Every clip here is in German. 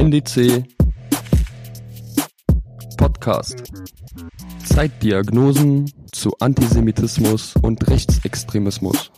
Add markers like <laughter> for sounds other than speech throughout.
NDC Podcast. Zeitdiagnosen zu Antisemitismus und Rechtsextremismus.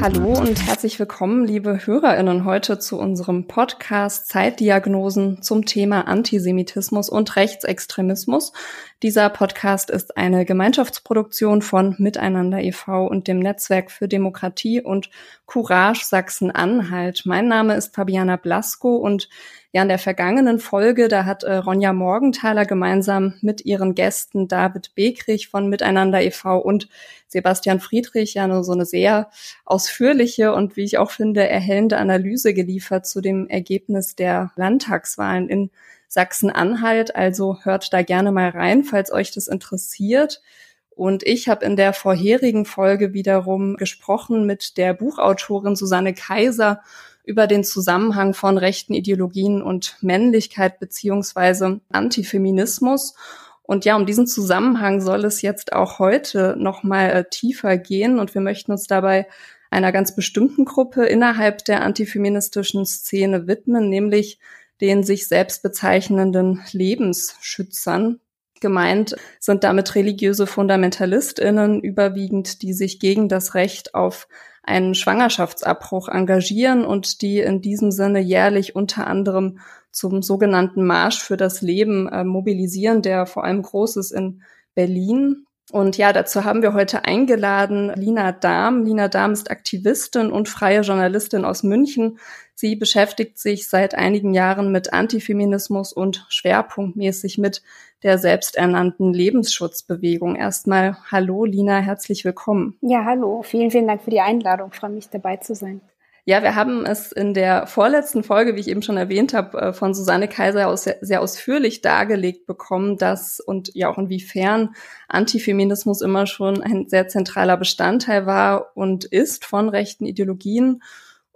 Hallo und herzlich willkommen, liebe Hörerinnen, heute zu unserem Podcast Zeitdiagnosen zum Thema Antisemitismus und Rechtsextremismus. Dieser Podcast ist eine Gemeinschaftsproduktion von Miteinander e.V. und dem Netzwerk für Demokratie und Courage Sachsen-Anhalt. Mein Name ist Fabiana Blasko und ja, in der vergangenen Folge, da hat äh, Ronja Morgenthaler gemeinsam mit ihren Gästen David Bekrich von Miteinander e.V. und Sebastian Friedrich ja nur so eine sehr ausführliche und wie ich auch finde, erhellende Analyse geliefert zu dem Ergebnis der Landtagswahlen in Sachsen-Anhalt. Also hört da gerne mal rein, falls euch das interessiert. Und ich habe in der vorherigen Folge wiederum gesprochen mit der Buchautorin Susanne Kaiser über den Zusammenhang von rechten Ideologien und Männlichkeit beziehungsweise Antifeminismus. Und ja, um diesen Zusammenhang soll es jetzt auch heute nochmal äh, tiefer gehen. Und wir möchten uns dabei einer ganz bestimmten Gruppe innerhalb der antifeministischen Szene widmen, nämlich den sich selbst bezeichnenden Lebensschützern. Gemeint sind damit religiöse Fundamentalistinnen überwiegend, die sich gegen das Recht auf einen Schwangerschaftsabbruch engagieren und die in diesem Sinne jährlich unter anderem zum sogenannten Marsch für das Leben äh, mobilisieren, der vor allem groß ist in Berlin. Und ja, dazu haben wir heute eingeladen Lina Dahm. Lina Dahm ist Aktivistin und freie Journalistin aus München. Sie beschäftigt sich seit einigen Jahren mit Antifeminismus und schwerpunktmäßig mit der selbsternannten Lebensschutzbewegung. Erstmal hallo Lina, herzlich willkommen. Ja, hallo. Vielen, vielen Dank für die Einladung. Ich freue mich dabei zu sein. Ja, wir haben es in der vorletzten Folge, wie ich eben schon erwähnt habe, äh, von Susanne Kaiser aus sehr, sehr, ausführlich dargelegt bekommen, dass und ja auch inwiefern Antifeminismus immer schon ein sehr zentraler Bestandteil war und ist von rechten Ideologien.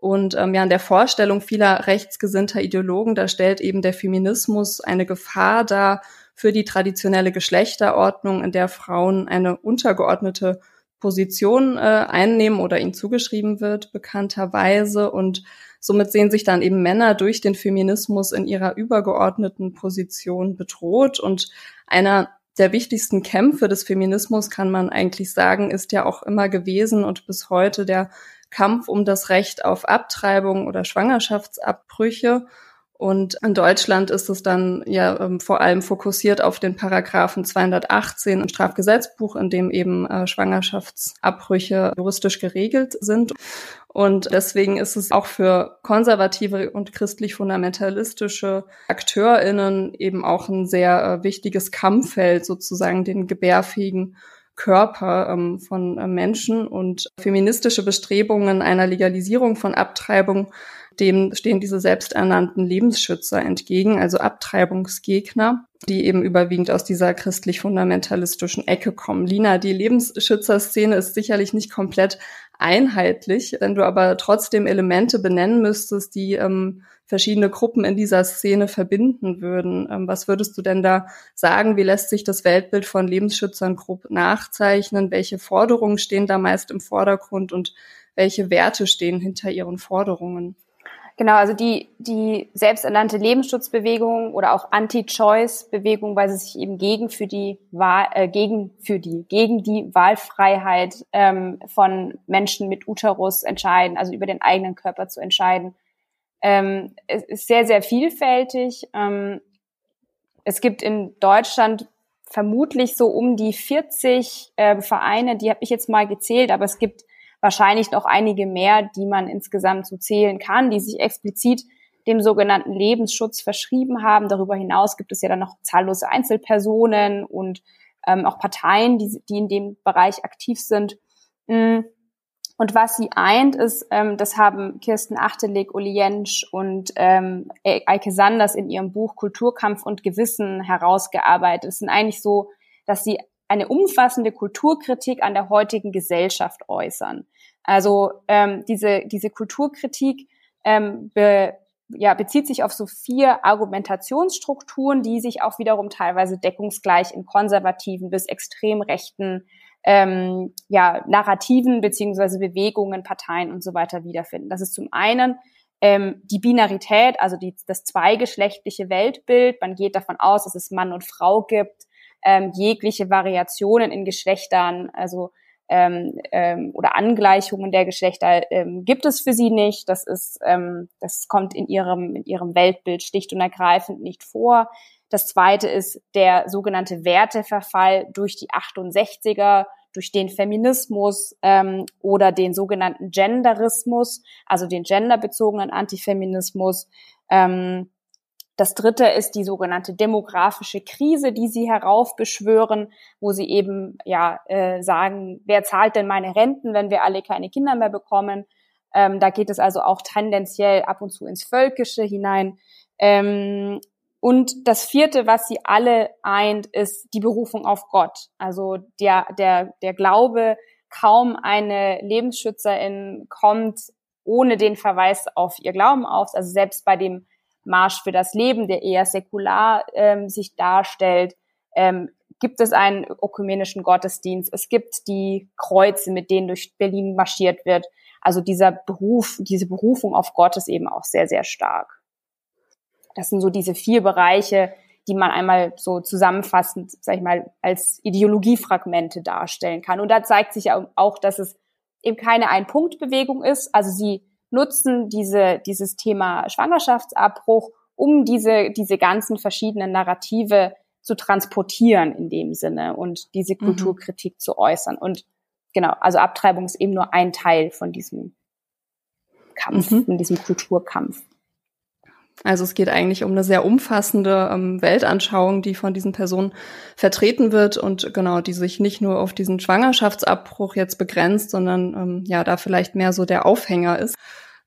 Und ähm, ja, in der Vorstellung vieler rechtsgesinnter Ideologen, da stellt eben der Feminismus eine Gefahr dar für die traditionelle Geschlechterordnung, in der Frauen eine untergeordnete Position äh, einnehmen oder ihnen zugeschrieben wird, bekannterweise. Und somit sehen sich dann eben Männer durch den Feminismus in ihrer übergeordneten Position bedroht. Und einer der wichtigsten Kämpfe des Feminismus, kann man eigentlich sagen, ist ja auch immer gewesen und bis heute der Kampf um das Recht auf Abtreibung oder Schwangerschaftsabbrüche. Und in Deutschland ist es dann ja ähm, vor allem fokussiert auf den Paragraphen 218 im Strafgesetzbuch, in dem eben äh, Schwangerschaftsabbrüche juristisch geregelt sind. Und deswegen ist es auch für konservative und christlich-fundamentalistische AkteurInnen eben auch ein sehr äh, wichtiges Kampffeld, sozusagen den gebärfähigen Körper ähm, von äh, Menschen und feministische Bestrebungen einer Legalisierung von Abtreibung dem stehen diese selbsternannten Lebensschützer entgegen, also Abtreibungsgegner, die eben überwiegend aus dieser christlich-fundamentalistischen Ecke kommen. Lina, die Lebensschützerszene ist sicherlich nicht komplett einheitlich, wenn du aber trotzdem Elemente benennen müsstest, die ähm, verschiedene Gruppen in dieser Szene verbinden würden. Ähm, was würdest du denn da sagen? Wie lässt sich das Weltbild von Lebensschützern grob nachzeichnen? Welche Forderungen stehen da meist im Vordergrund und welche Werte stehen hinter ihren Forderungen? Genau, also die, die selbsternannte Lebensschutzbewegung oder auch Anti-Choice-Bewegung, weil sie sich eben gegen für die Wahl, äh, gegen für die, gegen die Wahlfreiheit ähm, von Menschen mit Uterus entscheiden, also über den eigenen Körper zu entscheiden. Ähm, es ist sehr, sehr vielfältig. Ähm, es gibt in Deutschland vermutlich so um die 40 äh, Vereine, die habe ich jetzt mal gezählt, aber es gibt wahrscheinlich noch einige mehr, die man insgesamt so zählen kann, die sich explizit dem sogenannten Lebensschutz verschrieben haben. Darüber hinaus gibt es ja dann noch zahllose Einzelpersonen und ähm, auch Parteien, die, die in dem Bereich aktiv sind. Mm. Und was sie eint, ist, ähm, das haben Kirsten Achtelig, Uli Jentsch und ähm, Eike Sanders in ihrem Buch Kulturkampf und Gewissen herausgearbeitet. Es sind eigentlich so, dass sie eine umfassende Kulturkritik an der heutigen Gesellschaft äußern. Also ähm, diese, diese Kulturkritik ähm, be, ja, bezieht sich auf so vier Argumentationsstrukturen, die sich auch wiederum teilweise deckungsgleich in konservativen bis extrem rechten ähm, ja, Narrativen beziehungsweise Bewegungen, Parteien und so weiter wiederfinden. Das ist zum einen ähm, die Binarität, also die, das zweigeschlechtliche Weltbild. Man geht davon aus, dass es Mann und Frau gibt, ähm, jegliche Variationen in Geschlechtern, also ähm, ähm, oder Angleichungen der Geschlechter ähm, gibt es für sie nicht. Das ist, ähm, das kommt in ihrem in ihrem Weltbild schlicht und ergreifend nicht vor. Das zweite ist der sogenannte Werteverfall durch die 68er, durch den Feminismus ähm, oder den sogenannten Genderismus, also den genderbezogenen Antifeminismus. Ähm, das dritte ist die sogenannte demografische Krise, die sie heraufbeschwören, wo sie eben ja äh, sagen, wer zahlt denn meine Renten, wenn wir alle keine Kinder mehr bekommen? Ähm, da geht es also auch tendenziell ab und zu ins Völkische hinein. Ähm, und das vierte, was sie alle eint, ist die Berufung auf Gott. Also der, der, der Glaube, kaum eine Lebensschützerin kommt ohne den Verweis auf ihr Glauben auf. Also selbst bei dem Marsch für das Leben, der eher säkular ähm, sich darstellt, ähm, gibt es einen ökumenischen Gottesdienst. Es gibt die Kreuze, mit denen durch Berlin marschiert wird. Also dieser Beruf, diese Berufung auf Gott ist eben auch sehr, sehr stark. Das sind so diese vier Bereiche, die man einmal so zusammenfassend, sag ich mal, als Ideologiefragmente darstellen kann. Und da zeigt sich auch, dass es eben keine Ein-Punkt-Bewegung ist. Also sie nutzen diese, dieses Thema Schwangerschaftsabbruch, um diese, diese ganzen verschiedenen Narrative zu transportieren in dem Sinne und diese mhm. Kulturkritik mhm. zu äußern. Und genau, also Abtreibung ist eben nur ein Teil von diesem Kampf, mhm. von diesem Kulturkampf. Also es geht eigentlich um eine sehr umfassende ähm, Weltanschauung, die von diesen Personen vertreten wird und genau, die sich nicht nur auf diesen Schwangerschaftsabbruch jetzt begrenzt, sondern ähm, ja, da vielleicht mehr so der Aufhänger ist.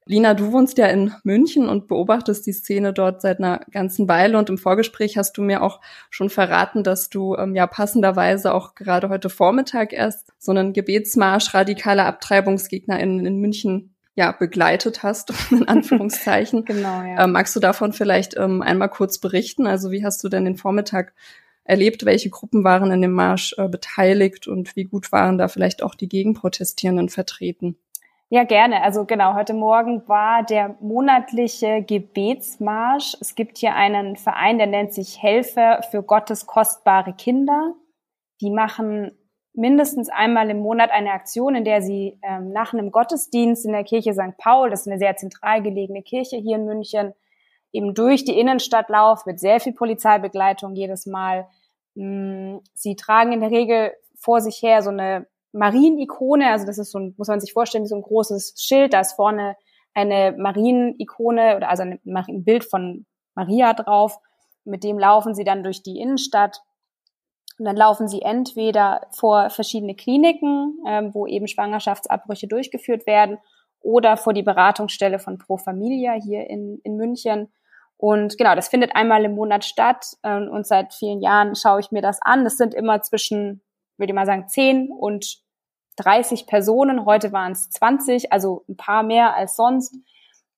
Lina, du wohnst ja in München und beobachtest die Szene dort seit einer ganzen Weile und im Vorgespräch hast du mir auch schon verraten, dass du ähm, ja passenderweise auch gerade heute Vormittag erst so einen Gebetsmarsch radikaler Abtreibungsgegner in, in München ja begleitet hast, <laughs> in Anführungszeichen. <laughs> genau, ja. Ähm, magst du davon vielleicht ähm, einmal kurz berichten? Also wie hast du denn den Vormittag erlebt? Welche Gruppen waren in dem Marsch äh, beteiligt und wie gut waren da vielleicht auch die Gegenprotestierenden vertreten? Ja, gerne. Also genau, heute Morgen war der monatliche Gebetsmarsch. Es gibt hier einen Verein, der nennt sich Helfer für Gottes kostbare Kinder. Die machen mindestens einmal im Monat eine Aktion, in der sie ähm, nach einem Gottesdienst in der Kirche St. Paul, das ist eine sehr zentral gelegene Kirche hier in München, eben durch die Innenstadt laufen mit sehr viel Polizeibegleitung jedes Mal. Mm, sie tragen in der Regel vor sich her so eine Marienikone, also das ist so ein, muss man sich vorstellen, wie so ein großes Schild, da ist vorne eine Marienikone oder also ein, ein Bild von Maria drauf. Mit dem laufen sie dann durch die Innenstadt und dann laufen sie entweder vor verschiedene Kliniken, ähm, wo eben Schwangerschaftsabbrüche durchgeführt werden, oder vor die Beratungsstelle von Pro Familia hier in, in München. Und genau, das findet einmal im Monat statt. Ähm, und seit vielen Jahren schaue ich mir das an. Das sind immer zwischen, würde ich mal sagen, 10 und 30 Personen. Heute waren es 20, also ein paar mehr als sonst.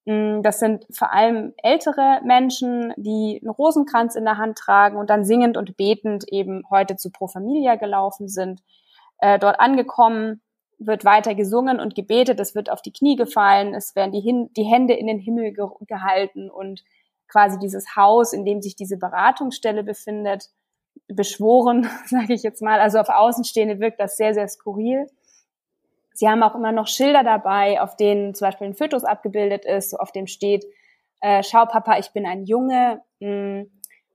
Mm, das sind vor allem ältere Menschen, die einen Rosenkranz in der Hand tragen und dann singend und betend eben heute zu Pro Familia gelaufen sind. Äh, dort angekommen wird weiter gesungen und gebetet, es wird auf die Knie gefallen, es werden die, Hin die Hände in den Himmel ge gehalten und quasi dieses Haus, in dem sich diese Beratungsstelle befindet, beschworen, <laughs> sage ich jetzt mal. Also auf Außenstehende wirkt das sehr, sehr skurril. Sie haben auch immer noch Schilder dabei, auf denen zum Beispiel ein Fötus abgebildet ist, auf dem steht, äh, schau Papa, ich bin ein Junge. Mh, mm,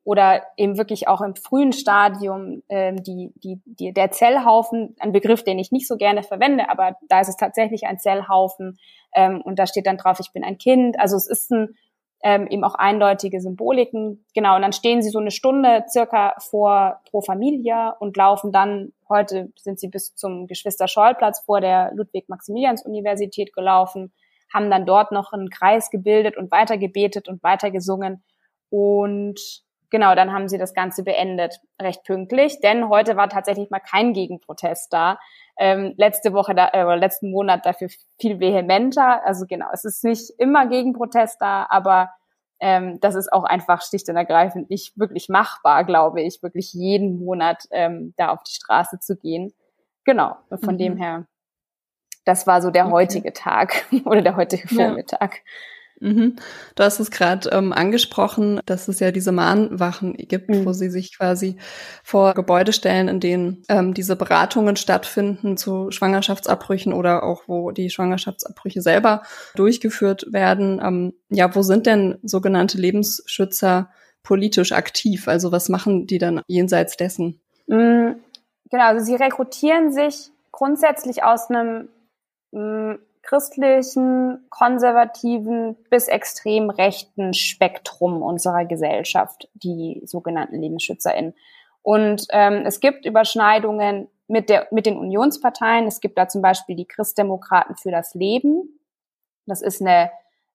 oder eben wirklich auch im frühen Stadium ähm, die, die, die, der Zellhaufen, ein Begriff, den ich nicht so gerne verwende, aber da ist es tatsächlich ein Zellhaufen ähm, und da steht dann drauf, ich bin ein Kind. Also es ist ein ähm, eben auch eindeutige Symboliken. Genau, und dann stehen sie so eine Stunde circa vor Pro Familia und laufen dann, heute sind sie bis zum Geschwister-Scholl-Platz vor der Ludwig-Maximilians-Universität gelaufen, haben dann dort noch einen Kreis gebildet und weiter gebetet und weiter gesungen. Und genau, dann haben sie das Ganze beendet, recht pünktlich, denn heute war tatsächlich mal kein Gegenprotest da ähm, letzte Woche da, äh, oder letzten Monat dafür viel vehementer. Also genau, es ist nicht immer Gegenprotest da, aber ähm, das ist auch einfach schlicht und ergreifend nicht wirklich machbar, glaube ich, wirklich jeden Monat ähm, da auf die Straße zu gehen. Genau, von mhm. dem her, das war so der okay. heutige Tag <laughs> oder der heutige Vormittag. Mhm. Du hast es gerade ähm, angesprochen, dass es ja diese Mahnwachen gibt, mhm. wo sie sich quasi vor Gebäude stellen, in denen ähm, diese Beratungen stattfinden zu Schwangerschaftsabbrüchen oder auch wo die Schwangerschaftsabbrüche selber durchgeführt werden. Ähm, ja, wo sind denn sogenannte Lebensschützer politisch aktiv? Also was machen die dann jenseits dessen? Mhm. Genau, also sie rekrutieren sich grundsätzlich aus einem mm, christlichen, konservativen bis extrem rechten Spektrum unserer Gesellschaft, die sogenannten LebensschützerInnen. Und ähm, es gibt Überschneidungen mit, der, mit den Unionsparteien. Es gibt da zum Beispiel die Christdemokraten für das Leben. Das ist eine,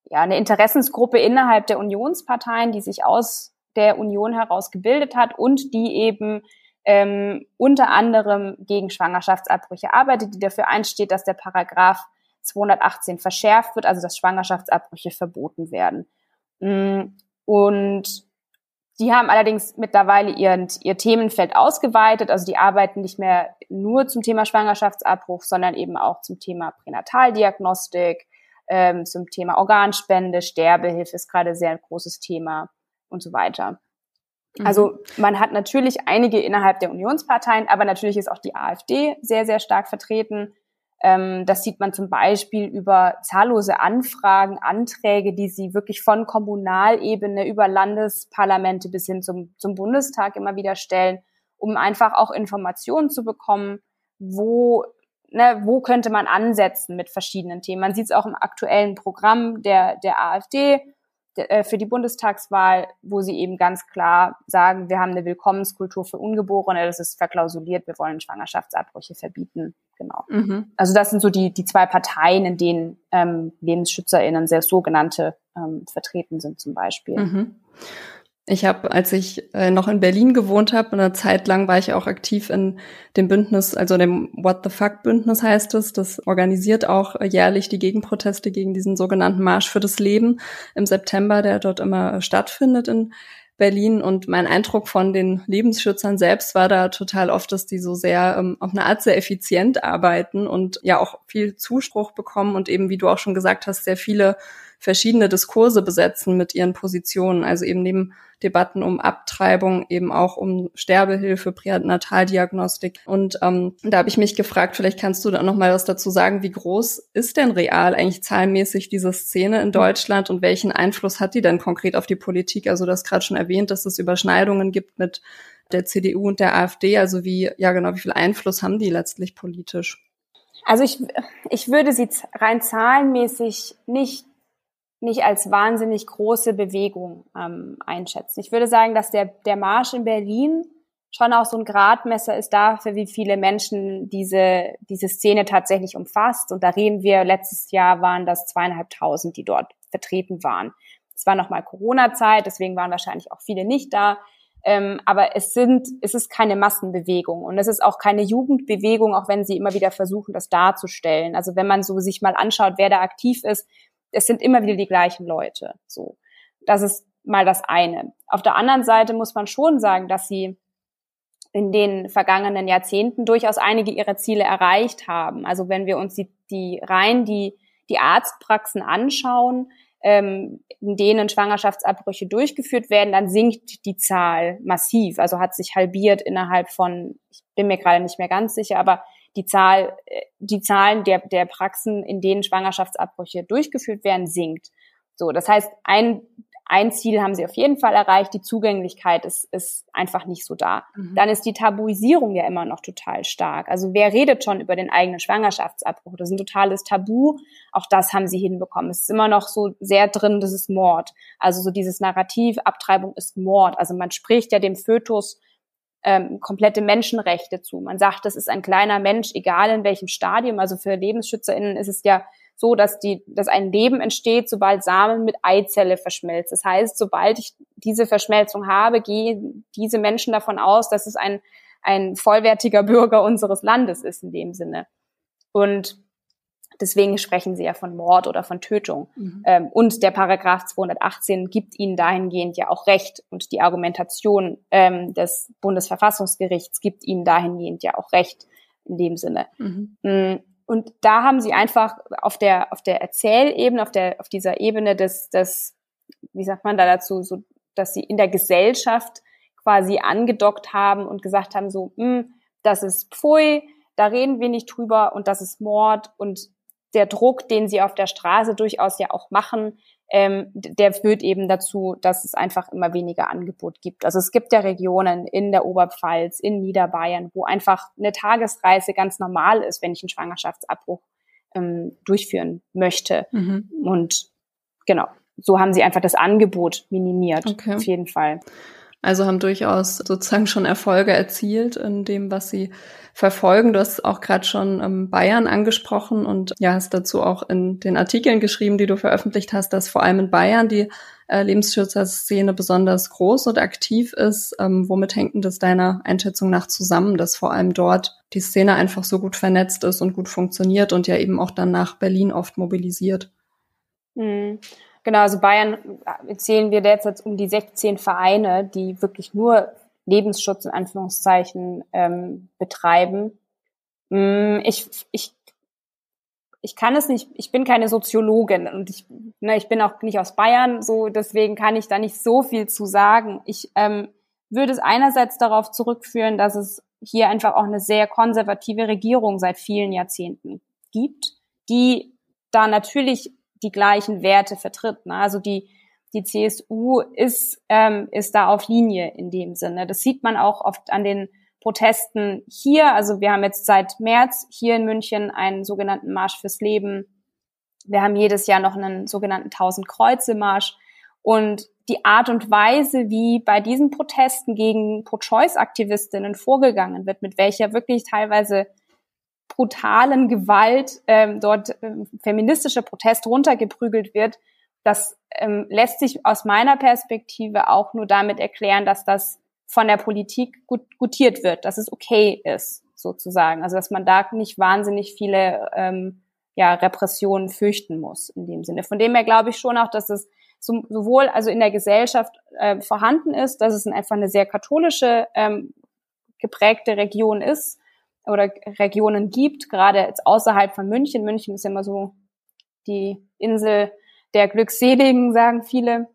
ja, eine Interessensgruppe innerhalb der Unionsparteien, die sich aus der Union heraus gebildet hat und die eben ähm, unter anderem gegen Schwangerschaftsabbrüche arbeitet, die dafür einsteht, dass der Paragraph 218 verschärft wird, also dass Schwangerschaftsabbrüche verboten werden. Mm, und die haben allerdings mittlerweile ihr, ihr Themenfeld ausgeweitet, also die arbeiten nicht mehr nur zum Thema Schwangerschaftsabbruch, sondern eben auch zum Thema Pränataldiagnostik, ähm, zum Thema Organspende, Sterbehilfe ist gerade sehr ein großes Thema und so weiter. Mhm. Also man hat natürlich einige innerhalb der Unionsparteien, aber natürlich ist auch die AfD sehr, sehr stark vertreten. Ähm, das sieht man zum Beispiel über zahllose Anfragen, Anträge, die sie wirklich von Kommunalebene über Landesparlamente bis hin zum, zum Bundestag immer wieder stellen, um einfach auch Informationen zu bekommen, wo, ne, wo könnte man ansetzen mit verschiedenen Themen. Man sieht es auch im aktuellen Programm der, der AfD für die Bundestagswahl, wo sie eben ganz klar sagen, wir haben eine Willkommenskultur für Ungeborene, das ist verklausuliert, wir wollen Schwangerschaftsabbrüche verbieten. Genau. Mhm. Also das sind so die, die zwei Parteien, in denen ähm, LebensschützerInnen, sehr sogenannte, ähm, vertreten sind zum Beispiel. Mhm. Ich habe, als ich äh, noch in Berlin gewohnt habe, eine Zeit lang war ich auch aktiv in dem Bündnis, also dem What the Fuck Bündnis heißt es. Das organisiert auch jährlich die Gegenproteste gegen diesen sogenannten Marsch für das Leben im September, der dort immer stattfindet in Berlin. Und mein Eindruck von den Lebensschützern selbst war da total oft, dass die so sehr ähm, auf eine Art sehr effizient arbeiten und ja auch viel Zuspruch bekommen und eben, wie du auch schon gesagt hast, sehr viele verschiedene Diskurse besetzen mit ihren Positionen. Also eben neben Debatten um Abtreibung, eben auch um Sterbehilfe, Pränataldiagnostik. Und ähm, da habe ich mich gefragt, vielleicht kannst du da noch mal was dazu sagen, wie groß ist denn real eigentlich zahlenmäßig diese Szene in Deutschland und welchen Einfluss hat die denn konkret auf die Politik? Also du hast gerade schon erwähnt, dass es Überschneidungen gibt mit der CDU und der AfD. Also wie, ja genau, wie viel Einfluss haben die letztlich politisch? Also ich, ich würde sie rein zahlenmäßig nicht nicht als wahnsinnig große Bewegung ähm, einschätzen. Ich würde sagen, dass der, der Marsch in Berlin schon auch so ein Gradmesser ist dafür, wie viele Menschen diese, diese Szene tatsächlich umfasst. Und da reden wir, letztes Jahr waren das zweieinhalbtausend, die dort vertreten waren. Es war nochmal Corona-Zeit, deswegen waren wahrscheinlich auch viele nicht da. Ähm, aber es sind, es ist keine Massenbewegung und es ist auch keine Jugendbewegung, auch wenn sie immer wieder versuchen, das darzustellen. Also wenn man so sich mal anschaut, wer da aktiv ist, es sind immer wieder die gleichen Leute. So, das ist mal das eine. Auf der anderen Seite muss man schon sagen, dass sie in den vergangenen Jahrzehnten durchaus einige ihrer Ziele erreicht haben. Also wenn wir uns die, die rein die, die Arztpraxen anschauen, ähm, in denen Schwangerschaftsabbrüche durchgeführt werden, dann sinkt die Zahl massiv. Also hat sich halbiert innerhalb von, ich bin mir gerade nicht mehr ganz sicher, aber die Zahl, äh, die Zahlen der, der Praxen, in denen Schwangerschaftsabbrüche durchgeführt werden, sinkt. So, das heißt, ein, ein Ziel haben sie auf jeden Fall erreicht, die Zugänglichkeit ist, ist einfach nicht so da. Mhm. Dann ist die Tabuisierung ja immer noch total stark. Also wer redet schon über den eigenen Schwangerschaftsabbruch? Das ist ein totales Tabu. Auch das haben sie hinbekommen. Es ist immer noch so sehr drin, das ist Mord. Also so dieses Narrativ, Abtreibung ist Mord. Also man spricht ja dem Fötus ähm, komplette Menschenrechte zu. Man sagt, das ist ein kleiner Mensch, egal in welchem Stadium. Also für LebensschützerInnen ist es ja so, dass die, dass ein Leben entsteht, sobald Samen mit Eizelle verschmelzt. Das heißt, sobald ich diese Verschmelzung habe, gehen diese Menschen davon aus, dass es ein, ein vollwertiger Bürger unseres Landes ist in dem Sinne. Und Deswegen sprechen sie ja von Mord oder von Tötung. Mhm. Ähm, und der Paragraph 218 gibt ihnen dahingehend ja auch Recht. Und die Argumentation ähm, des Bundesverfassungsgerichts gibt ihnen dahingehend ja auch Recht in dem Sinne. Mhm. Mm, und da haben sie einfach auf der, auf der Erzählebene, auf der, auf dieser Ebene des, des, wie sagt man da dazu, so, dass sie in der Gesellschaft quasi angedockt haben und gesagt haben, so, mh, hm, das ist Pfui, da reden wir nicht drüber und das ist Mord und der Druck, den sie auf der Straße durchaus ja auch machen, ähm, der führt eben dazu, dass es einfach immer weniger Angebot gibt. Also es gibt ja Regionen in der Oberpfalz, in Niederbayern, wo einfach eine Tagesreise ganz normal ist, wenn ich einen Schwangerschaftsabbruch ähm, durchführen möchte. Mhm. Und genau, so haben sie einfach das Angebot minimiert, okay. auf jeden Fall. Also haben durchaus sozusagen schon Erfolge erzielt in dem, was sie verfolgen. Du hast auch gerade schon ähm, Bayern angesprochen und ja, hast dazu auch in den Artikeln geschrieben, die du veröffentlicht hast, dass vor allem in Bayern die äh, Lebensschützerszene besonders groß und aktiv ist. Ähm, womit hängt denn das deiner Einschätzung nach zusammen, dass vor allem dort die Szene einfach so gut vernetzt ist und gut funktioniert und ja eben auch dann nach Berlin oft mobilisiert? Mhm. Genau, also Bayern äh, zählen wir derzeit um die 16 Vereine, die wirklich nur Lebensschutz in Anführungszeichen ähm, betreiben. Mm, ich, ich, ich kann es nicht, ich bin keine Soziologin und ich, ne, ich bin auch nicht aus Bayern, so deswegen kann ich da nicht so viel zu sagen. Ich ähm, würde es einerseits darauf zurückführen, dass es hier einfach auch eine sehr konservative Regierung seit vielen Jahrzehnten gibt, die da natürlich die gleichen Werte vertritt. Ne? Also die die CSU ist, ähm, ist da auf Linie in dem Sinne. Das sieht man auch oft an den Protesten hier. Also wir haben jetzt seit März hier in München einen sogenannten Marsch fürs Leben. Wir haben jedes Jahr noch einen sogenannten 1000 Kreuze Marsch. Und die Art und Weise, wie bei diesen Protesten gegen Pro-Choice-Aktivistinnen vorgegangen wird, mit welcher wirklich teilweise brutalen Gewalt ähm, dort ähm, feministischer Protest runtergeprügelt wird, das ähm, lässt sich aus meiner Perspektive auch nur damit erklären, dass das von der Politik gut, gutiert wird, dass es okay ist, sozusagen. Also dass man da nicht wahnsinnig viele ähm, ja, Repressionen fürchten muss in dem Sinne. Von dem her glaube ich schon auch, dass es so, sowohl also in der Gesellschaft äh, vorhanden ist, dass es einfach eine sehr katholische ähm, geprägte Region ist oder Regionen gibt, gerade jetzt außerhalb von München. München ist ja immer so die Insel der Glückseligen, sagen viele.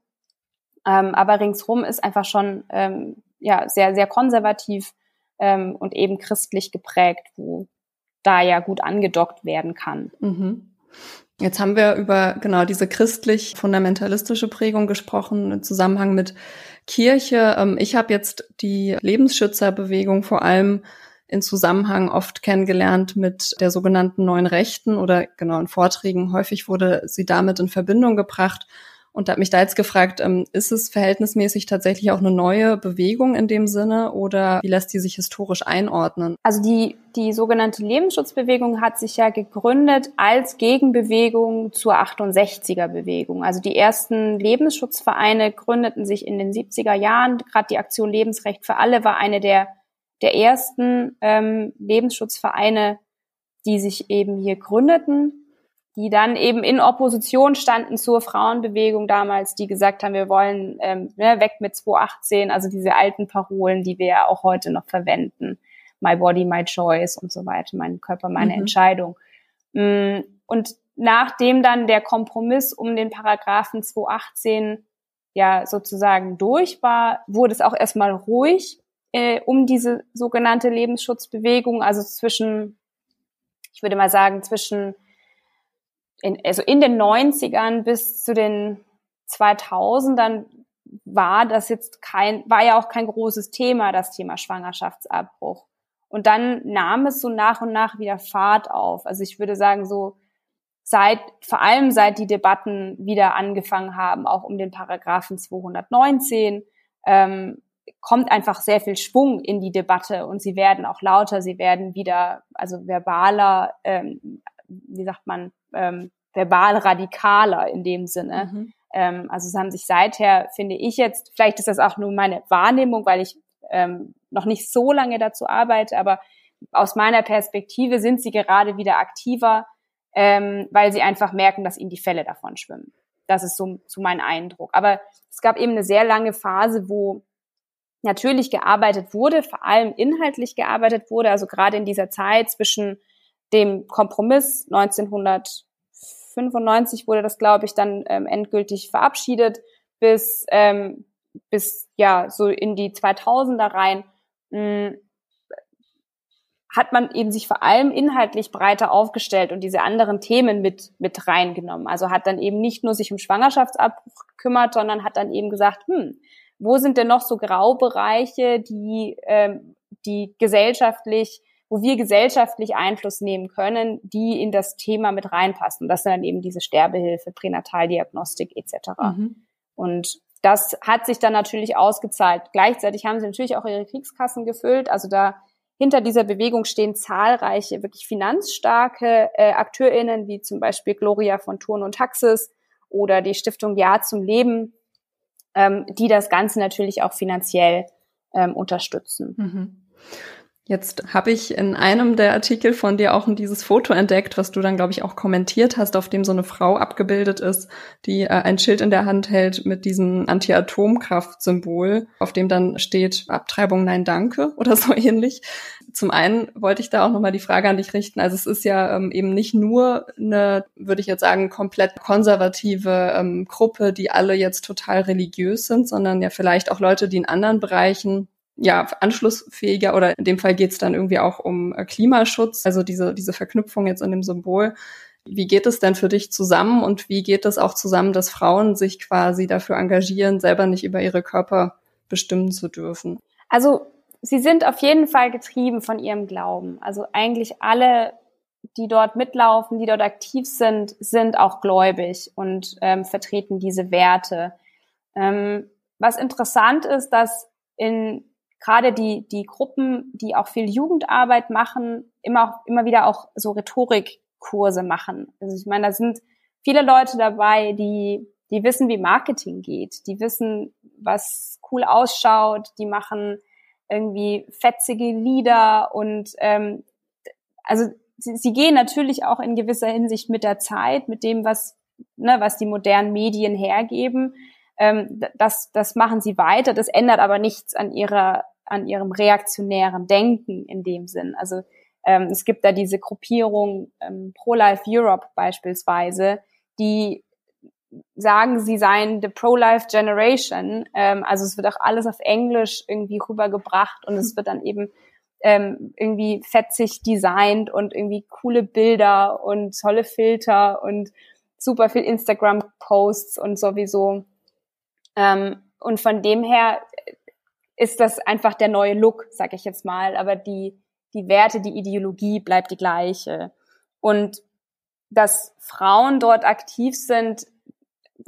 Ähm, aber ringsrum ist einfach schon ähm, ja sehr, sehr konservativ ähm, und eben christlich geprägt, wo da ja gut angedockt werden kann. Mhm. Jetzt haben wir über genau diese christlich-fundamentalistische Prägung gesprochen im Zusammenhang mit Kirche. Ähm, ich habe jetzt die Lebensschützerbewegung vor allem in Zusammenhang oft kennengelernt mit der sogenannten neuen Rechten oder genau Vorträgen. Häufig wurde sie damit in Verbindung gebracht und habe mich da jetzt gefragt, ähm, ist es verhältnismäßig tatsächlich auch eine neue Bewegung in dem Sinne oder wie lässt die sich historisch einordnen? Also die, die sogenannte Lebensschutzbewegung hat sich ja gegründet als Gegenbewegung zur 68er Bewegung. Also die ersten Lebensschutzvereine gründeten sich in den 70er Jahren. Gerade die Aktion Lebensrecht für alle war eine der der ersten ähm, Lebensschutzvereine, die sich eben hier gründeten, die dann eben in Opposition standen zur Frauenbewegung damals, die gesagt haben, wir wollen ähm, ne, weg mit 218, also diese alten Parolen, die wir ja auch heute noch verwenden. My body, my choice und so weiter, mein Körper, meine mhm. Entscheidung. Mm, und nachdem dann der Kompromiss um den Paragraphen 218 ja sozusagen durch war, wurde es auch erstmal ruhig äh, um diese sogenannte Lebensschutzbewegung, also zwischen, ich würde mal sagen, zwischen, in, also in den 90ern bis zu den 2000ern war das jetzt kein, war ja auch kein großes Thema, das Thema Schwangerschaftsabbruch. Und dann nahm es so nach und nach wieder Fahrt auf. Also ich würde sagen, so seit, vor allem seit die Debatten wieder angefangen haben, auch um den Paragraphen 219, ähm, kommt einfach sehr viel Schwung in die Debatte und sie werden auch lauter, sie werden wieder, also verbaler, ähm, wie sagt man, ähm, verbal radikaler in dem Sinne. Mhm. Ähm, also es haben sich seither, finde ich jetzt, vielleicht ist das auch nur meine Wahrnehmung, weil ich ähm, noch nicht so lange dazu arbeite, aber aus meiner Perspektive sind sie gerade wieder aktiver, ähm, weil sie einfach merken, dass ihnen die Fälle davon schwimmen. Das ist so, so mein Eindruck. Aber es gab eben eine sehr lange Phase, wo natürlich gearbeitet wurde, vor allem inhaltlich gearbeitet wurde, also gerade in dieser Zeit zwischen dem Kompromiss 1995 wurde das, glaube ich, dann ähm, endgültig verabschiedet bis ähm, bis ja so in die 2000er rein. Mh, hm, hat man eben sich vor allem inhaltlich breiter aufgestellt und diese anderen Themen mit, mit reingenommen. Also hat dann eben nicht nur sich um Schwangerschaftsabbruch gekümmert, sondern hat dann eben gesagt, hm, wo sind denn noch so Graubereiche, die, ähm, die gesellschaftlich, wo wir gesellschaftlich Einfluss nehmen können, die in das Thema mit reinpassen. Das sind dann eben diese Sterbehilfe, Pränataldiagnostik etc. Mhm. Und das hat sich dann natürlich ausgezahlt. Gleichzeitig haben sie natürlich auch ihre Kriegskassen gefüllt. Also da hinter dieser Bewegung stehen zahlreiche wirklich finanzstarke äh, AkteurInnen, wie zum Beispiel Gloria von Thurn und Taxis oder die Stiftung Ja zum Leben, ähm, die das Ganze natürlich auch finanziell ähm, unterstützen. Mhm. Jetzt habe ich in einem der Artikel von dir auch dieses Foto entdeckt, was du dann, glaube ich, auch kommentiert hast, auf dem so eine Frau abgebildet ist, die äh, ein Schild in der Hand hält mit diesem Anti-Atomkraft-Symbol, auf dem dann steht Abtreibung, nein, danke oder <laughs> so ähnlich. Zum einen wollte ich da auch nochmal die Frage an dich richten. Also es ist ja ähm, eben nicht nur eine, würde ich jetzt sagen, komplett konservative ähm, Gruppe, die alle jetzt total religiös sind, sondern ja vielleicht auch Leute, die in anderen Bereichen ja, anschlussfähiger oder in dem Fall geht es dann irgendwie auch um äh, Klimaschutz, also diese, diese Verknüpfung jetzt in dem Symbol. Wie geht es denn für dich zusammen und wie geht es auch zusammen, dass Frauen sich quasi dafür engagieren, selber nicht über ihre Körper bestimmen zu dürfen? Also sie sind auf jeden Fall getrieben von ihrem Glauben. Also eigentlich alle, die dort mitlaufen, die dort aktiv sind, sind auch gläubig und ähm, vertreten diese Werte. Ähm, was interessant ist, dass in gerade die, die Gruppen, die auch viel Jugendarbeit machen, immer, immer wieder auch so Rhetorikkurse machen. Also ich meine, da sind viele Leute dabei, die, die wissen, wie Marketing geht, die wissen, was cool ausschaut, die machen irgendwie fetzige Lieder und ähm, also sie, sie gehen natürlich auch in gewisser Hinsicht mit der Zeit, mit dem, was, ne, was die modernen Medien hergeben. Ähm, das, das machen sie weiter. Das ändert aber nichts an ihrer an ihrem reaktionären Denken in dem Sinn. Also ähm, es gibt da diese Gruppierung ähm, Pro-Life Europe beispielsweise, die sagen, sie seien the Pro-Life Generation. Ähm, also es wird auch alles auf Englisch irgendwie rübergebracht und es wird dann eben ähm, irgendwie fetzig designt und irgendwie coole Bilder und tolle Filter und super viel Instagram-Posts und sowieso. Ähm, und von dem her ist das einfach der neue Look, sag ich jetzt mal. Aber die, die Werte, die Ideologie bleibt die gleiche. Und dass Frauen dort aktiv sind,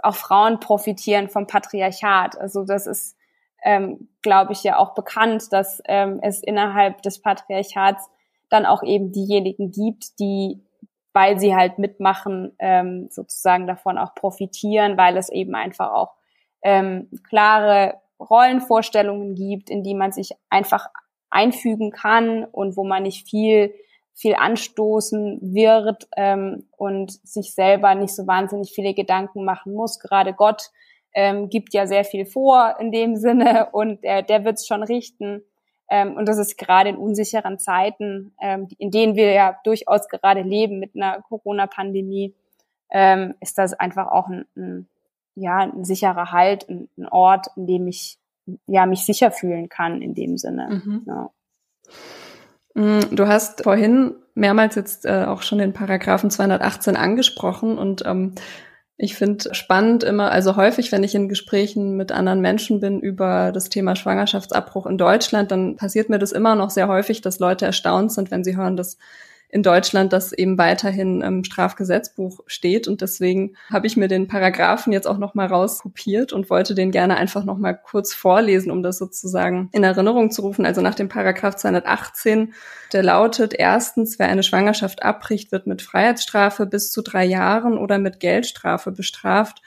auch Frauen profitieren vom Patriarchat. Also das ist, ähm, glaube ich, ja auch bekannt, dass ähm, es innerhalb des Patriarchats dann auch eben diejenigen gibt, die, weil sie halt mitmachen, ähm, sozusagen davon auch profitieren, weil es eben einfach auch ähm, klare Rollenvorstellungen gibt, in die man sich einfach einfügen kann und wo man nicht viel viel anstoßen wird ähm, und sich selber nicht so wahnsinnig viele Gedanken machen muss. Gerade Gott ähm, gibt ja sehr viel vor in dem Sinne und der, der wird es schon richten. Ähm, und das ist gerade in unsicheren Zeiten, ähm, in denen wir ja durchaus gerade leben mit einer Corona-Pandemie, ähm, ist das einfach auch ein, ein ja, ein sicherer Halt, ein, ein, Ort, in dem ich ja mich sicher fühlen kann in dem Sinne. Mhm. Ja. Mm, du hast vorhin mehrmals jetzt äh, auch schon den Paragraphen 218 angesprochen und ähm, ich finde spannend immer, also häufig, wenn ich in Gesprächen mit anderen Menschen bin über das Thema Schwangerschaftsabbruch in Deutschland, dann passiert mir das immer noch sehr häufig, dass Leute erstaunt sind, wenn sie hören, dass in Deutschland das eben weiterhin im Strafgesetzbuch steht. Und deswegen habe ich mir den Paragraphen jetzt auch nochmal rauskopiert und wollte den gerne einfach nochmal kurz vorlesen, um das sozusagen in Erinnerung zu rufen. Also nach dem Paragraph 218, der lautet, erstens, wer eine Schwangerschaft abbricht, wird mit Freiheitsstrafe bis zu drei Jahren oder mit Geldstrafe bestraft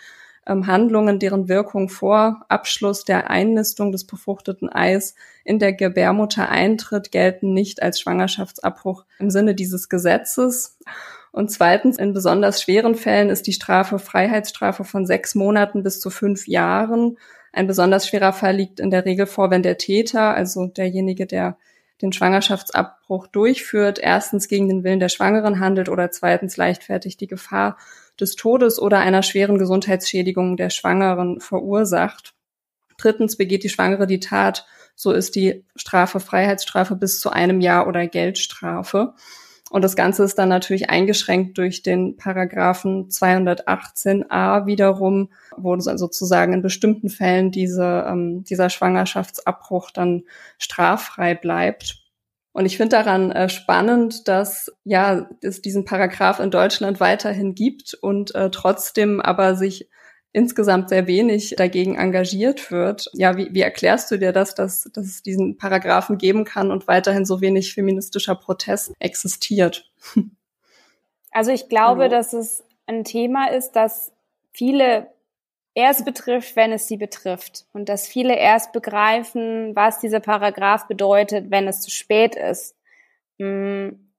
ähm, Handlungen, deren Wirkung vor Abschluss der Einnistung des befruchteten Eis in der Gebärmutter eintritt, gelten nicht als Schwangerschaftsabbruch im Sinne dieses Gesetzes. Und zweitens, in besonders schweren Fällen ist die Strafe Freiheitsstrafe von sechs Monaten bis zu fünf Jahren. Ein besonders schwerer Fall liegt in der Regel vor, wenn der Täter, also derjenige, der den Schwangerschaftsabbruch durchführt, erstens gegen den Willen der Schwangeren handelt oder zweitens leichtfertig die Gefahr des Todes oder einer schweren Gesundheitsschädigung der Schwangeren verursacht. Drittens begeht die Schwangere die Tat, so ist die Strafe Freiheitsstrafe bis zu einem Jahr oder Geldstrafe. Und das Ganze ist dann natürlich eingeschränkt durch den Paragraphen 218a wiederum, wo sozusagen in bestimmten Fällen diese, ähm, dieser Schwangerschaftsabbruch dann straffrei bleibt. Und ich finde daran äh, spannend, dass ja es diesen Paragraph in Deutschland weiterhin gibt und äh, trotzdem aber sich insgesamt sehr wenig dagegen engagiert wird. Ja, wie, wie erklärst du dir das, dass, dass es diesen Paragraphen geben kann und weiterhin so wenig feministischer Protest existiert? Also ich glaube, Hallo. dass es ein Thema ist, das viele erst betrifft, wenn es sie betrifft. Und dass viele erst begreifen, was dieser Paragraph bedeutet, wenn es zu spät ist. Hm,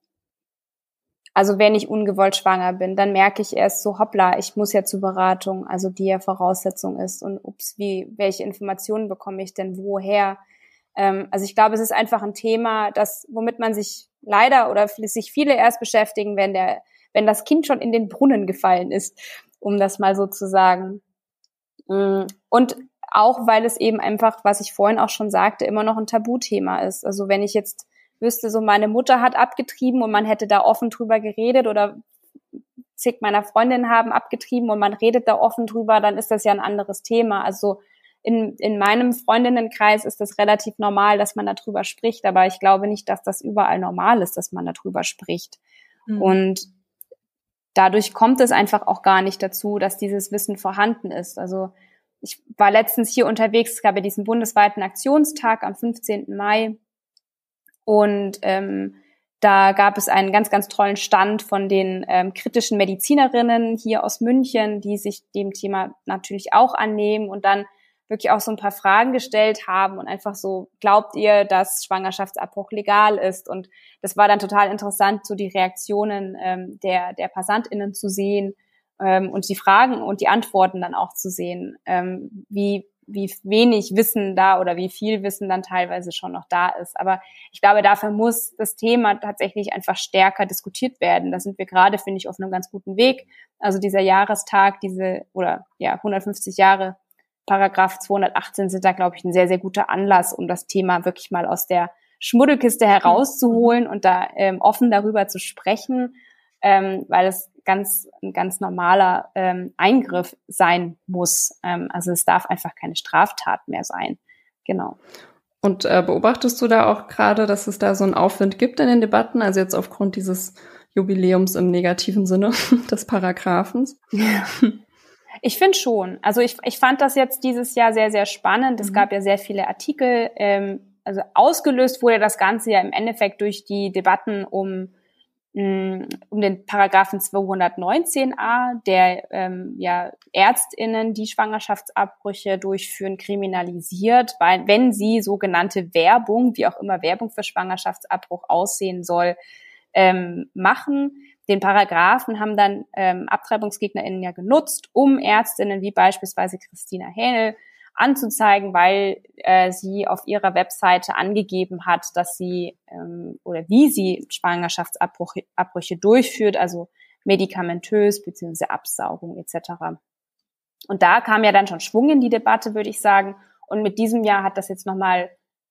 also wenn ich ungewollt schwanger bin, dann merke ich erst so, hoppla, ich muss ja zur Beratung, also die ja Voraussetzung ist. Und ups, wie, welche Informationen bekomme ich denn woher? Ähm, also ich glaube, es ist einfach ein Thema, das, womit man sich leider oder sich viele erst beschäftigen, wenn der, wenn das Kind schon in den Brunnen gefallen ist, um das mal so zu sagen. Mm, und auch, weil es eben einfach, was ich vorhin auch schon sagte, immer noch ein Tabuthema ist. Also wenn ich jetzt wüsste, so meine Mutter hat abgetrieben und man hätte da offen drüber geredet oder zig meiner Freundinnen haben abgetrieben und man redet da offen drüber, dann ist das ja ein anderes Thema. Also in, in meinem Freundinnenkreis ist das relativ normal, dass man darüber spricht, aber ich glaube nicht, dass das überall normal ist, dass man darüber spricht. Mhm. Und dadurch kommt es einfach auch gar nicht dazu, dass dieses Wissen vorhanden ist. Also ich war letztens hier unterwegs, es gab ja diesen bundesweiten Aktionstag am 15. Mai und ähm, da gab es einen ganz, ganz tollen Stand von den ähm, kritischen Medizinerinnen hier aus München, die sich dem Thema natürlich auch annehmen und dann wirklich auch so ein paar Fragen gestellt haben und einfach so, glaubt ihr, dass Schwangerschaftsabbruch legal ist? Und das war dann total interessant, so die Reaktionen ähm, der, der PassantInnen zu sehen ähm, und die Fragen und die Antworten dann auch zu sehen, ähm, wie, wie wenig Wissen da oder wie viel Wissen dann teilweise schon noch da ist. Aber ich glaube, dafür muss das Thema tatsächlich einfach stärker diskutiert werden. Da sind wir gerade, finde ich, auf einem ganz guten Weg. Also dieser Jahrestag, diese oder ja 150 Jahre Paragraph 218 sind da, glaube ich, ein sehr, sehr guter Anlass, um das Thema wirklich mal aus der Schmuddelkiste herauszuholen und da ähm, offen darüber zu sprechen, ähm, weil es ganz, ein ganz normaler ähm, Eingriff sein muss. Ähm, also es darf einfach keine Straftat mehr sein. Genau. Und äh, beobachtest du da auch gerade, dass es da so einen Aufwind gibt in den Debatten, also jetzt aufgrund dieses Jubiläums im negativen Sinne <laughs> des Paragraphens? <laughs> Ja. Ich finde schon. Also ich, ich fand das jetzt dieses Jahr sehr, sehr spannend. Es mhm. gab ja sehr viele Artikel. Ähm, also ausgelöst wurde das Ganze ja im Endeffekt durch die Debatten um Mm, um den Paragraphen 219a, der ähm, ja Ärztinnen, die Schwangerschaftsabbrüche durchführen, kriminalisiert, weil wenn sie sogenannte Werbung, wie auch immer Werbung für Schwangerschaftsabbruch aussehen soll, ähm, machen. Den Paragraphen haben dann ähm, AbtreibungsgegnerInnen ja genutzt, um Ärztinnen wie beispielsweise Christina Hähnel anzuzeigen, weil äh, sie auf ihrer Webseite angegeben hat, dass sie ähm, oder wie sie Schwangerschaftsabbrüche durchführt, also medikamentös beziehungsweise Absaugung etc. Und da kam ja dann schon Schwung in die Debatte, würde ich sagen. Und mit diesem Jahr hat das jetzt nochmal,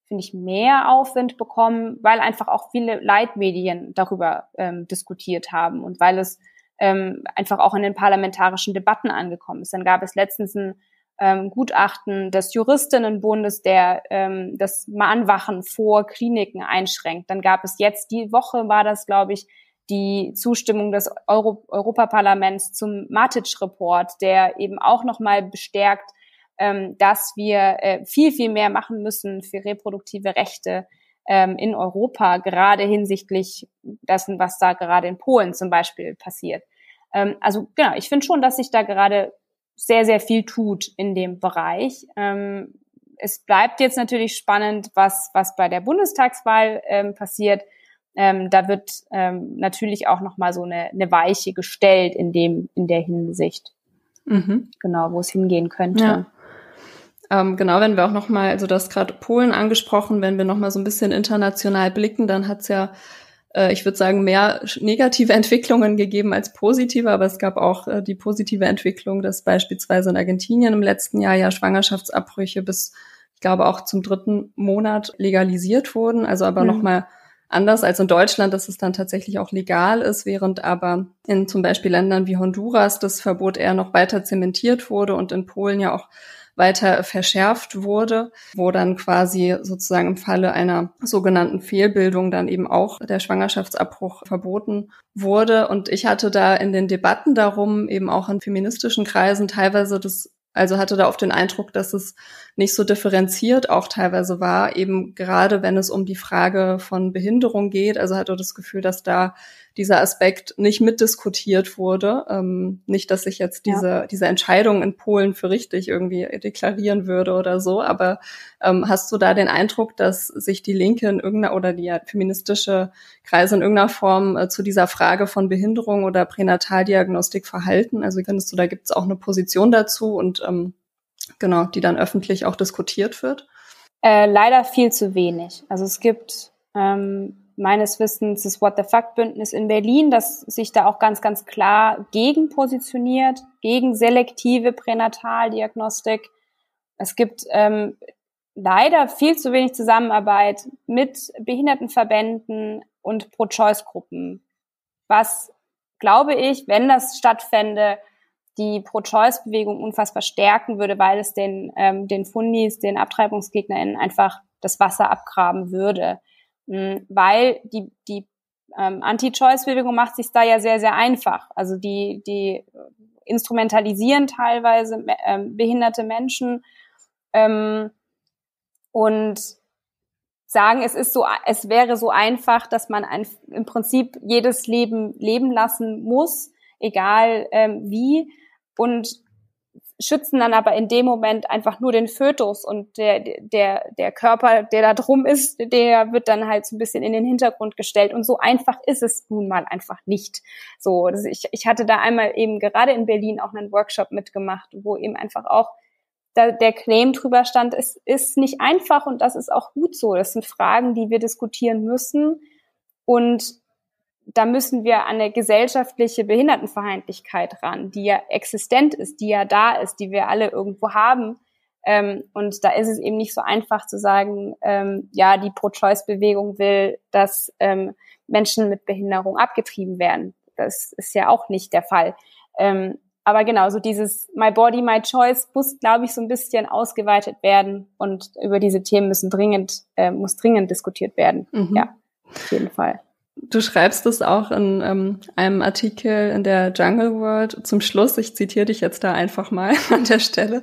finde ich, mehr Aufwind bekommen, weil einfach auch viele Leitmedien darüber ähm, diskutiert haben und weil es ähm, einfach auch in den parlamentarischen Debatten angekommen ist. Dann gab es letztens ein ähm, Gutachten des Juristinnenbundes, der ähm, das Mahnwachen vor Kliniken einschränkt. Dann gab es jetzt, die Woche war das, glaube ich, die Zustimmung des Euro Europaparlaments zum Matic-Report, der eben auch nochmal bestärkt, ähm, dass wir äh, viel, viel mehr machen müssen für reproduktive Rechte ähm, in Europa, gerade hinsichtlich dessen, was da gerade in Polen zum Beispiel passiert. Ähm, also genau, ich finde schon, dass sich da gerade sehr, sehr viel tut in dem Bereich. Ähm, es bleibt jetzt natürlich spannend, was, was bei der Bundestagswahl ähm, passiert. Ähm, da wird ähm, natürlich auch nochmal so eine, eine Weiche gestellt in dem, in der Hinsicht. Mhm. Genau, wo es hingehen könnte. Ja. Ähm, genau, wenn wir auch noch mal, also das gerade Polen angesprochen, wenn wir noch mal so ein bisschen international blicken, dann hat's ja äh, ich würde sagen, mehr negative <laughs> Entwicklungen gegeben als positive, aber es gab auch äh, die positive Entwicklung, dass beispielsweise in Argentinien im letzten Jahr ja Schwangerschaftsabbrüche bis, ich glaube, auch zum dritten Monat legalisiert wurden, also aber mhm. nochmal anders als in Deutschland, dass es dann tatsächlich auch legal ist, während aber in zum Beispiel Ländern wie Honduras das Verbot eher noch weiter zementiert wurde und in Polen ja auch weiter verschärft wurde, wo dann quasi sozusagen im Falle einer sogenannten Fehlbildung dann eben auch der Schwangerschaftsabbruch verboten wurde. Und ich hatte da in den Debatten darum, eben auch in feministischen Kreisen teilweise das also hatte da oft den Eindruck, dass es nicht so differenziert auch teilweise war, eben gerade wenn es um die Frage von Behinderung geht. Also hatte das Gefühl, dass da dieser Aspekt nicht mitdiskutiert wurde. Ähm, nicht, dass ich jetzt diese, ja. diese Entscheidung in Polen für richtig irgendwie deklarieren würde oder so, aber ähm, hast du da den Eindruck, dass sich die Linke in irgendeiner oder die feministische Kreise in irgendeiner Form äh, zu dieser Frage von Behinderung oder Pränataldiagnostik verhalten? Also findest du, da gibt es auch eine Position dazu und ähm, genau, die dann öffentlich auch diskutiert wird? Äh, leider viel zu wenig. Also es gibt ähm, meines Wissens das What the Fuck Bündnis in Berlin, das sich da auch ganz, ganz klar gegen positioniert, gegen selektive Pränataldiagnostik. Es gibt ähm, leider viel zu wenig Zusammenarbeit mit Behindertenverbänden und Pro-Choice-Gruppen, was, glaube ich, wenn das stattfände, die Pro-Choice-Bewegung unfassbar stärken würde, weil es den, ähm, den Fundis, den AbtreibungsgegnerInnen einfach das Wasser abgraben würde. Hm, weil die, die ähm, Anti-Choice-Bewegung macht sich da ja sehr, sehr einfach. Also die, die instrumentalisieren teilweise ähm, behinderte Menschen ähm, und sagen, es ist so, es wäre so einfach, dass man ein, im Prinzip jedes Leben leben lassen muss, egal ähm, wie. Und schützen dann aber in dem Moment einfach nur den Fötus und der, der, der Körper, der da drum ist, der wird dann halt so ein bisschen in den Hintergrund gestellt. Und so einfach ist es nun mal einfach nicht. So, ich, ich hatte da einmal eben gerade in Berlin auch einen Workshop mitgemacht, wo eben einfach auch da, der Claim drüber stand, es ist nicht einfach und das ist auch gut so. Das sind Fragen, die wir diskutieren müssen. Und da müssen wir an eine gesellschaftliche Behindertenverheimlichkeit ran, die ja existent ist, die ja da ist, die wir alle irgendwo haben. Ähm, und da ist es eben nicht so einfach zu sagen, ähm, ja, die Pro-Choice-Bewegung will, dass ähm, Menschen mit Behinderung abgetrieben werden. Das ist ja auch nicht der Fall. Ähm, aber genau, so dieses My Body, My Choice muss, glaube ich, so ein bisschen ausgeweitet werden und über diese Themen müssen dringend, äh, muss dringend diskutiert werden. Mhm. Ja, auf jeden Fall. Du schreibst es auch in ähm, einem Artikel in der Jungle World zum Schluss. Ich zitiere dich jetzt da einfach mal <laughs> an der Stelle.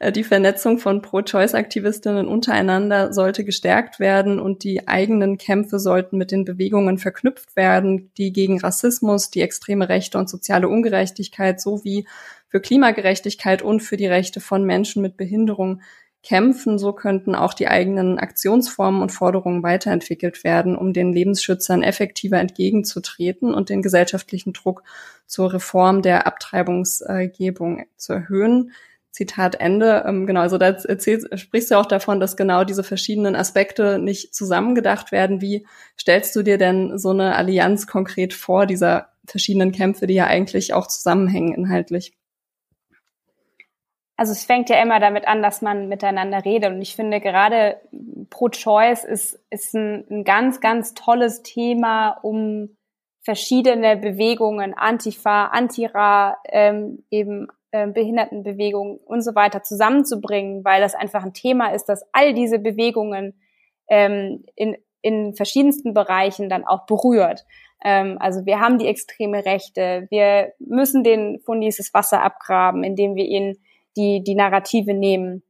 Äh, die Vernetzung von Pro-Choice-Aktivistinnen untereinander sollte gestärkt werden und die eigenen Kämpfe sollten mit den Bewegungen verknüpft werden, die gegen Rassismus, die extreme Rechte und soziale Ungerechtigkeit sowie für Klimagerechtigkeit und für die Rechte von Menschen mit Behinderung kämpfen. So könnten auch die eigenen Aktionsformen und Forderungen weiterentwickelt werden, um den Lebensschützern effektiver entgegenzutreten und den gesellschaftlichen Druck zur Reform der Abtreibungsgebung zu erhöhen. Zitat Ende. Ähm, genau, also da erzählst, sprichst du auch davon, dass genau diese verschiedenen Aspekte nicht zusammengedacht werden. Wie stellst du dir denn so eine Allianz konkret vor, dieser verschiedenen Kämpfe, die ja eigentlich auch zusammenhängen inhaltlich? Also es fängt ja immer damit an, dass man miteinander redet. Und ich finde gerade Pro-Choice ist, ist ein, ein ganz, ganz tolles Thema, um verschiedene Bewegungen, Antifa, Antira, ähm, eben äh, Behindertenbewegungen und so weiter zusammenzubringen, weil das einfach ein Thema ist, dass all diese Bewegungen ähm, in, in verschiedensten Bereichen dann auch berührt. Ähm, also wir haben die extreme Rechte, wir müssen den Fundis das Wasser abgraben, indem wir ihnen die, die Narrative nehmen.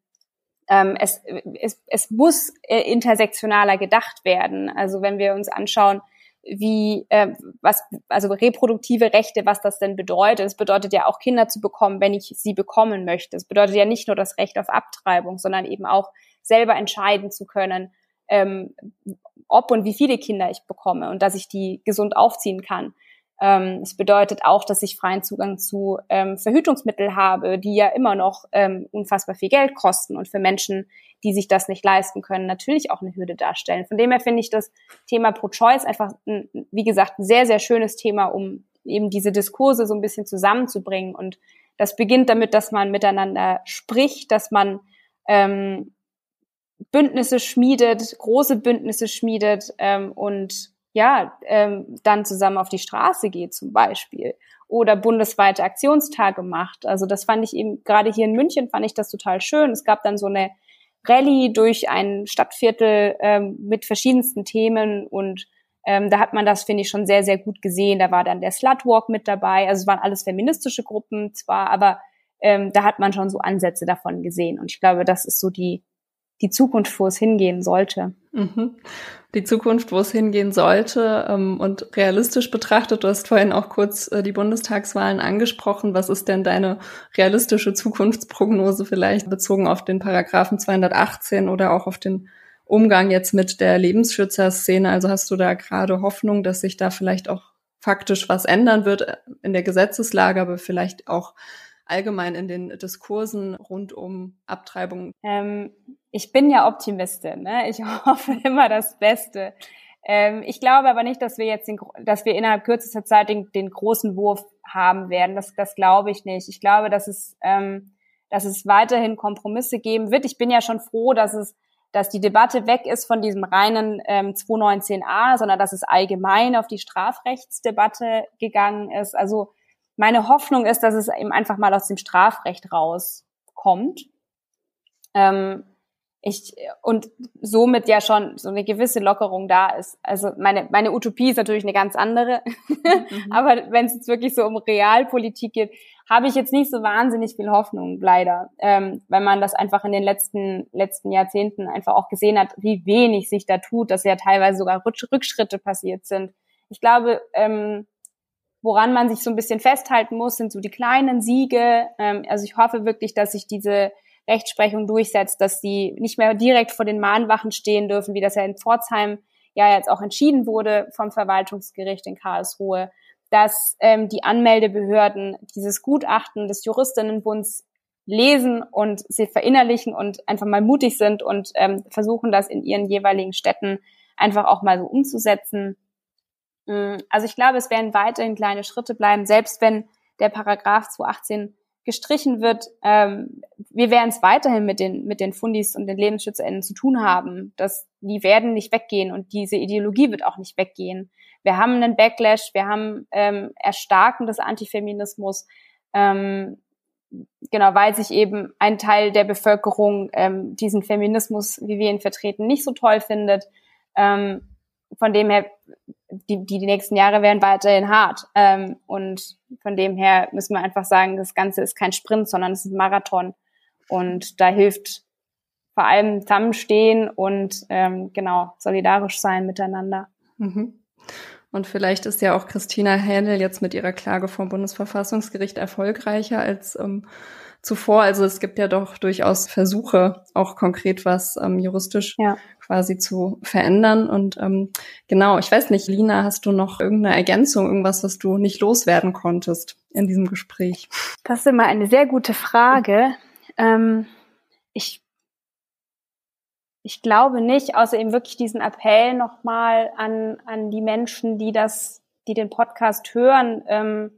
Ähm, es, es, es muss äh, intersektionaler gedacht werden. Also wenn wir uns anschauen, wie äh, was also reproduktive Rechte, was das denn bedeutet. Es bedeutet ja auch Kinder zu bekommen, wenn ich sie bekommen möchte. Es bedeutet ja nicht nur das Recht auf Abtreibung, sondern eben auch selber entscheiden zu können, ähm, ob und wie viele Kinder ich bekomme und dass ich die gesund aufziehen kann. Ähm, es bedeutet auch, dass ich freien Zugang zu ähm, Verhütungsmitteln habe, die ja immer noch ähm, unfassbar viel Geld kosten und für Menschen, die sich das nicht leisten können, natürlich auch eine Hürde darstellen. Von dem her finde ich das Thema Pro-Choice einfach, ein, wie gesagt, ein sehr, sehr schönes Thema, um eben diese Diskurse so ein bisschen zusammenzubringen. Und das beginnt damit, dass man miteinander spricht, dass man ähm, Bündnisse schmiedet, große Bündnisse schmiedet ähm, und ja, ähm, dann zusammen auf die Straße geht zum Beispiel oder bundesweite Aktionstage macht. Also das fand ich eben, gerade hier in München fand ich das total schön. Es gab dann so eine Rallye durch ein Stadtviertel ähm, mit verschiedensten Themen und ähm, da hat man das, finde ich, schon sehr, sehr gut gesehen. Da war dann der Slutwalk mit dabei. Also es waren alles feministische Gruppen zwar, aber ähm, da hat man schon so Ansätze davon gesehen. Und ich glaube, das ist so die, die Zukunft, wo es hingehen sollte. Mhm. Die Zukunft, wo es hingehen sollte ähm, und realistisch betrachtet, du hast vorhin auch kurz äh, die Bundestagswahlen angesprochen. Was ist denn deine realistische Zukunftsprognose vielleicht bezogen auf den Paragraphen 218 oder auch auf den Umgang jetzt mit der Lebensschützerszene? Also hast du da gerade Hoffnung, dass sich da vielleicht auch faktisch was ändern wird äh, in der Gesetzeslage, aber vielleicht auch allgemein in den Diskursen rund um Abtreibung? Ähm, ich bin ja Optimistin. Ne? Ich <laughs> hoffe immer das Beste. Ähm, ich glaube aber nicht, dass wir jetzt, den, dass wir innerhalb kürzester Zeit den, den großen Wurf haben werden. Das, das glaube ich nicht. Ich glaube, dass es, ähm, dass es weiterhin Kompromisse geben wird. Ich bin ja schon froh, dass es dass die Debatte weg ist von diesem reinen ähm, 219a, sondern dass es allgemein auf die Strafrechtsdebatte gegangen ist. Also meine Hoffnung ist, dass es eben einfach mal aus dem Strafrecht rauskommt. Ähm, ich, und somit ja schon so eine gewisse Lockerung da ist. Also meine, meine Utopie ist natürlich eine ganz andere. Mhm. <laughs> Aber wenn es jetzt wirklich so um Realpolitik geht, habe ich jetzt nicht so wahnsinnig viel Hoffnung, leider. Ähm, weil man das einfach in den letzten, letzten Jahrzehnten einfach auch gesehen hat, wie wenig sich da tut, dass ja teilweise sogar Rückschritte passiert sind. Ich glaube, ähm, woran man sich so ein bisschen festhalten muss, sind so die kleinen Siege. Ähm, also ich hoffe wirklich, dass sich diese Rechtsprechung durchsetzt, dass die nicht mehr direkt vor den Mahnwachen stehen dürfen, wie das ja in Pforzheim ja jetzt auch entschieden wurde vom Verwaltungsgericht in Karlsruhe, dass ähm, die Anmeldebehörden dieses Gutachten des Juristinnenbunds lesen und sie verinnerlichen und einfach mal mutig sind und ähm, versuchen, das in ihren jeweiligen Städten einfach auch mal so umzusetzen. Mm, also ich glaube, es werden weiterhin kleine Schritte bleiben, selbst wenn der Paragraph 218 gestrichen wird, ähm, wir werden es weiterhin mit den, mit den Fundis und den LebensschützerInnen zu tun haben. Das, die werden nicht weggehen und diese Ideologie wird auch nicht weggehen. Wir haben einen Backlash, wir haben ähm, Erstarken des Antifeminismus, ähm, genau, weil sich eben ein Teil der Bevölkerung ähm, diesen Feminismus, wie wir ihn vertreten, nicht so toll findet. Ähm, von dem her, die, die, die nächsten Jahre werden weiterhin hart. Ähm, und von dem her müssen wir einfach sagen, das Ganze ist kein Sprint, sondern es ist ein Marathon. Und da hilft vor allem zusammenstehen und ähm, genau solidarisch sein miteinander. Mhm. Und vielleicht ist ja auch Christina Händel jetzt mit ihrer Klage vom Bundesverfassungsgericht erfolgreicher als ähm, zuvor. Also es gibt ja doch durchaus Versuche, auch konkret was ähm, juristisch ja. quasi zu verändern. Und ähm, genau, ich weiß nicht, Lina, hast du noch irgendeine Ergänzung, irgendwas, was du nicht loswerden konntest in diesem Gespräch? Das ist immer eine sehr gute Frage. Ähm, ich ich glaube nicht, außer eben wirklich diesen Appell nochmal an, an die Menschen, die das, die den Podcast hören, ähm,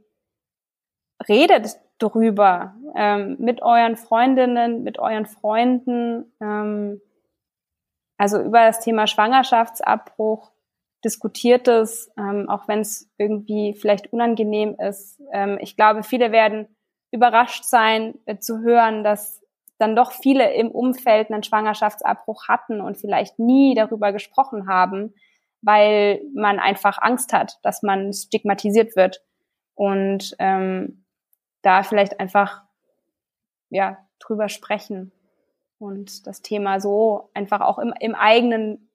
redet drüber ähm, mit euren Freundinnen, mit euren Freunden, ähm, also über das Thema Schwangerschaftsabbruch diskutiert es, ähm, auch wenn es irgendwie vielleicht unangenehm ist. Ähm, ich glaube, viele werden überrascht sein äh, zu hören, dass dann doch viele im Umfeld einen Schwangerschaftsabbruch hatten und vielleicht nie darüber gesprochen haben, weil man einfach Angst hat, dass man stigmatisiert wird. Und ähm, da vielleicht einfach ja drüber sprechen und das Thema so einfach auch im, im eigenen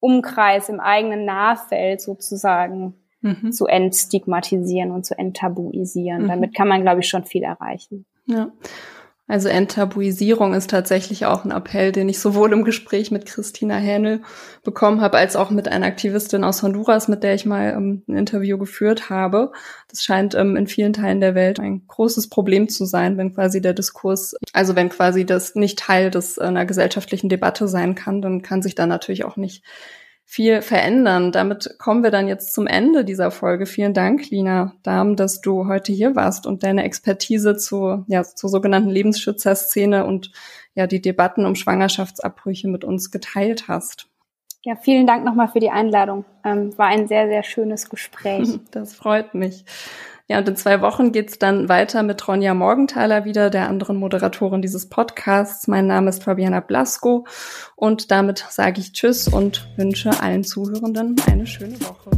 Umkreis, im eigenen Nahfeld sozusagen mhm. zu entstigmatisieren und zu enttabuisieren. Mhm. Damit kann man, glaube ich, schon viel erreichen. Ja. Also Enttabuisierung ist tatsächlich auch ein Appell, den ich sowohl im Gespräch mit Christina Hähnel bekommen habe, als auch mit einer Aktivistin aus Honduras, mit der ich mal ähm, ein Interview geführt habe. Das scheint ähm, in vielen Teilen der Welt ein großes Problem zu sein, wenn quasi der Diskurs, also wenn quasi das nicht Teil des einer gesellschaftlichen Debatte sein kann, dann kann sich da natürlich auch nicht viel verändern. Damit kommen wir dann jetzt zum Ende dieser Folge. Vielen Dank, Lina Dahm, dass du heute hier warst und deine Expertise zu, ja, zur sogenannten Lebensschützerszene und ja, die Debatten um Schwangerschaftsabbrüche mit uns geteilt hast. Ja, vielen Dank nochmal für die Einladung. Ähm, war ein sehr, sehr schönes Gespräch. <laughs> Das freut mich. Ja, und in zwei Wochen geht's dann weiter mit Ronja Morgenthaler wieder, der anderen Moderatorin dieses Podcasts. Mein Name ist Fabiana Blasko und damit sage ich Tschüss und wünsche allen Zuhörenden eine schöne Woche.